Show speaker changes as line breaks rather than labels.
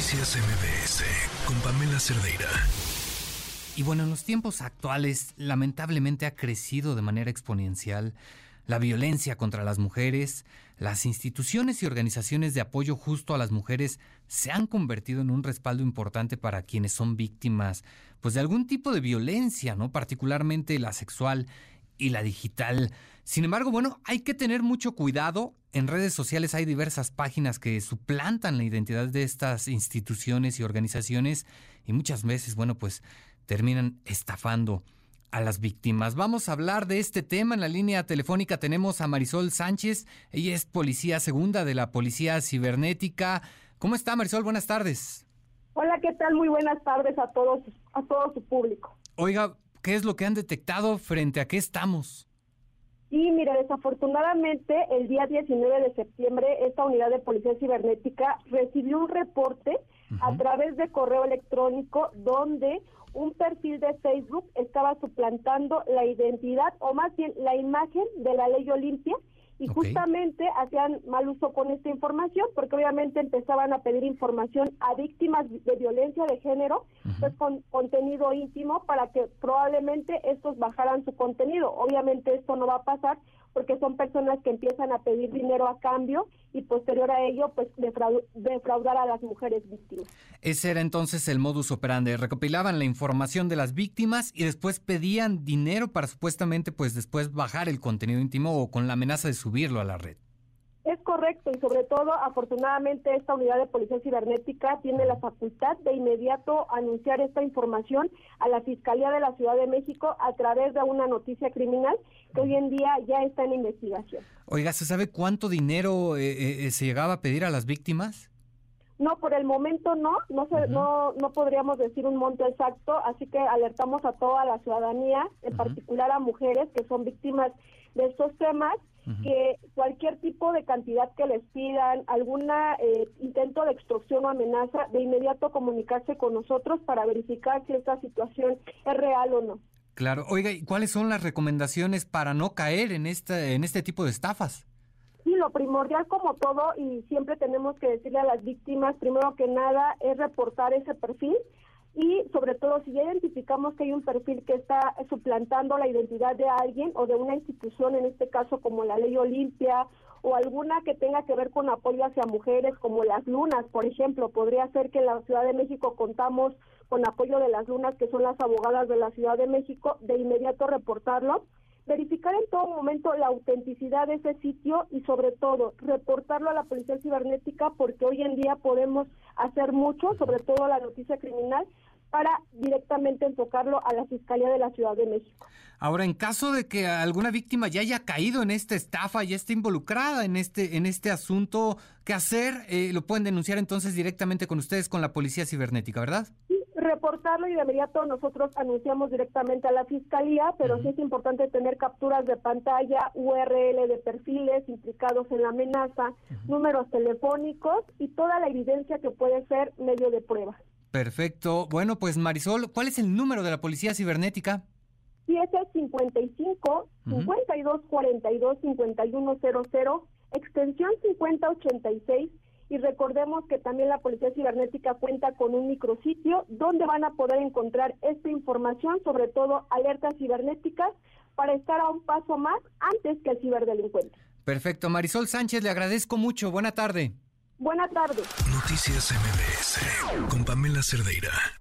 Noticias MBS con Pamela Cerdeira.
Y bueno, en los tiempos actuales lamentablemente ha crecido de manera exponencial la violencia contra las mujeres, las instituciones y organizaciones de apoyo justo a las mujeres se han convertido en un respaldo importante para quienes son víctimas pues de algún tipo de violencia, ¿no? Particularmente la sexual y la digital. Sin embargo, bueno, hay que tener mucho cuidado. En redes sociales hay diversas páginas que suplantan la identidad de estas instituciones y organizaciones y muchas veces, bueno, pues terminan estafando a las víctimas. Vamos a hablar de este tema. En la línea telefónica tenemos a Marisol Sánchez. Ella es policía segunda de la Policía Cibernética. ¿Cómo está Marisol? Buenas tardes.
Hola, ¿qué tal? Muy buenas tardes a todos, a todo su público.
Oiga, ¿qué es lo que han detectado frente a qué estamos?
Y mire, desafortunadamente el día 19 de septiembre esta unidad de policía cibernética recibió un reporte a través de correo electrónico donde un perfil de Facebook estaba suplantando la identidad o más bien la imagen de la ley Olimpia y justamente hacían mal uso con esta información porque obviamente empezaban a pedir información a víctimas de violencia de género pues con contenido íntimo para que probablemente estos bajaran su contenido. Obviamente esto no va a pasar porque son personas que empiezan a pedir dinero a cambio y posterior a ello, pues defraudar a las mujeres víctimas.
Ese era entonces el modus operandi. Recopilaban la información de las víctimas y después pedían dinero para supuestamente, pues después bajar el contenido íntimo o con la amenaza de subirlo a la red.
Es correcto y sobre todo, afortunadamente, esta unidad de policía cibernética tiene la facultad de inmediato anunciar esta información a la Fiscalía de la Ciudad de México a través de una noticia criminal que hoy en día ya está en investigación.
Oiga, ¿se sabe cuánto dinero eh, eh, eh, se llegaba a pedir a las víctimas?
No, por el momento no, no, no, no podríamos decir un monto exacto, así que alertamos a toda la ciudadanía, en particular a mujeres que son víctimas de estos temas, que cualquier tipo de cantidad que les pidan, algún eh, intento de extorsión o amenaza, de inmediato comunicarse con nosotros para verificar si esta situación es real o no.
Claro. Oiga, ¿y cuáles son las recomendaciones para no caer en este, en este tipo de estafas?
Lo primordial como todo, y siempre tenemos que decirle a las víctimas, primero que nada, es reportar ese perfil. Y sobre todo si ya identificamos que hay un perfil que está suplantando la identidad de alguien o de una institución, en este caso como la Ley Olimpia o alguna que tenga que ver con apoyo hacia mujeres como las lunas, por ejemplo, podría ser que en la Ciudad de México contamos con apoyo de las lunas, que son las abogadas de la Ciudad de México, de inmediato reportarlo verificar en todo momento la autenticidad de ese sitio y sobre todo reportarlo a la policía cibernética porque hoy en día podemos hacer mucho, sobre todo la noticia criminal, para directamente enfocarlo a la Fiscalía de la Ciudad de México.
Ahora, en caso de que alguna víctima ya haya caído en esta estafa, ya esté involucrada en este, en este asunto, ¿qué hacer? Eh, lo pueden denunciar entonces directamente con ustedes, con la Policía Cibernética, ¿verdad?
Reportarlo y de inmediato nosotros anunciamos directamente a la Fiscalía, pero sí es importante tener capturas de pantalla, URL de perfiles implicados en la amenaza, números telefónicos y toda la evidencia que puede ser medio de prueba.
Perfecto. Bueno, pues Marisol, ¿cuál es el número de la Policía Cibernética?
Sí, es el 55 52 42 5100, extensión 5086. Y recordemos que también la Policía Cibernética cuenta con un micrositio donde van a poder encontrar esta información, sobre todo alertas cibernéticas, para estar a un paso más antes que el ciberdelincuente.
Perfecto. Marisol Sánchez, le agradezco mucho. Buena tarde.
Buenas tardes.
Noticias MBS con Pamela Cerdeira.